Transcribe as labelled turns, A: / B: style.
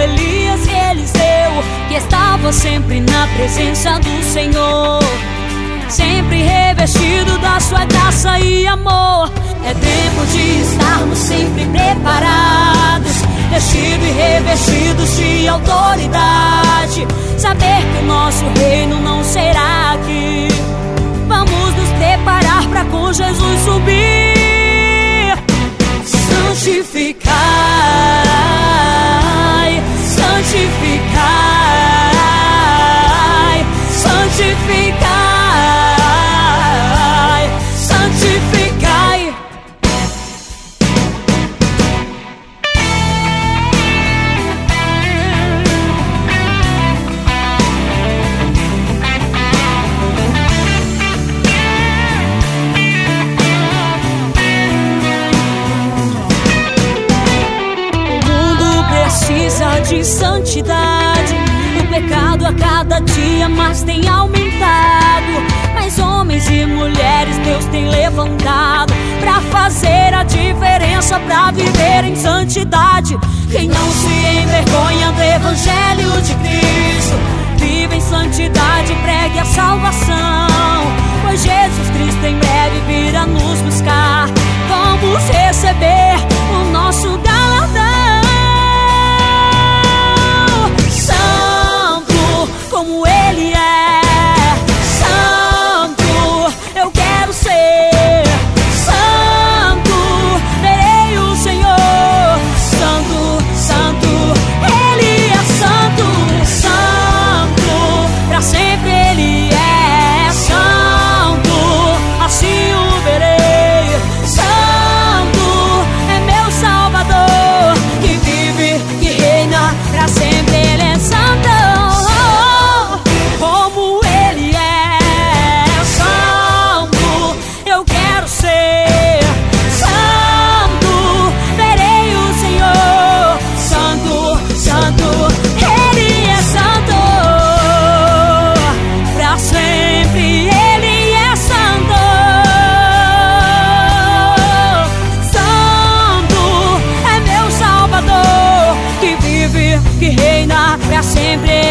A: Elias e Eliseu, que estava sempre na presença do Senhor, sempre revestido da sua graça e amor. É tempo de estarmos sempre preparados, vestidos e revestidos de autoridade de santidade. O pecado a cada dia mais tem aumentado. Mas homens e mulheres Deus tem levantado para fazer a diferença, para viver em santidade. Quem não se envergonha do santo. Verei o Senhor santo, santo. Ele é santo para sempre. Ele é santo. Santo é meu Salvador que vive, que reina para sempre.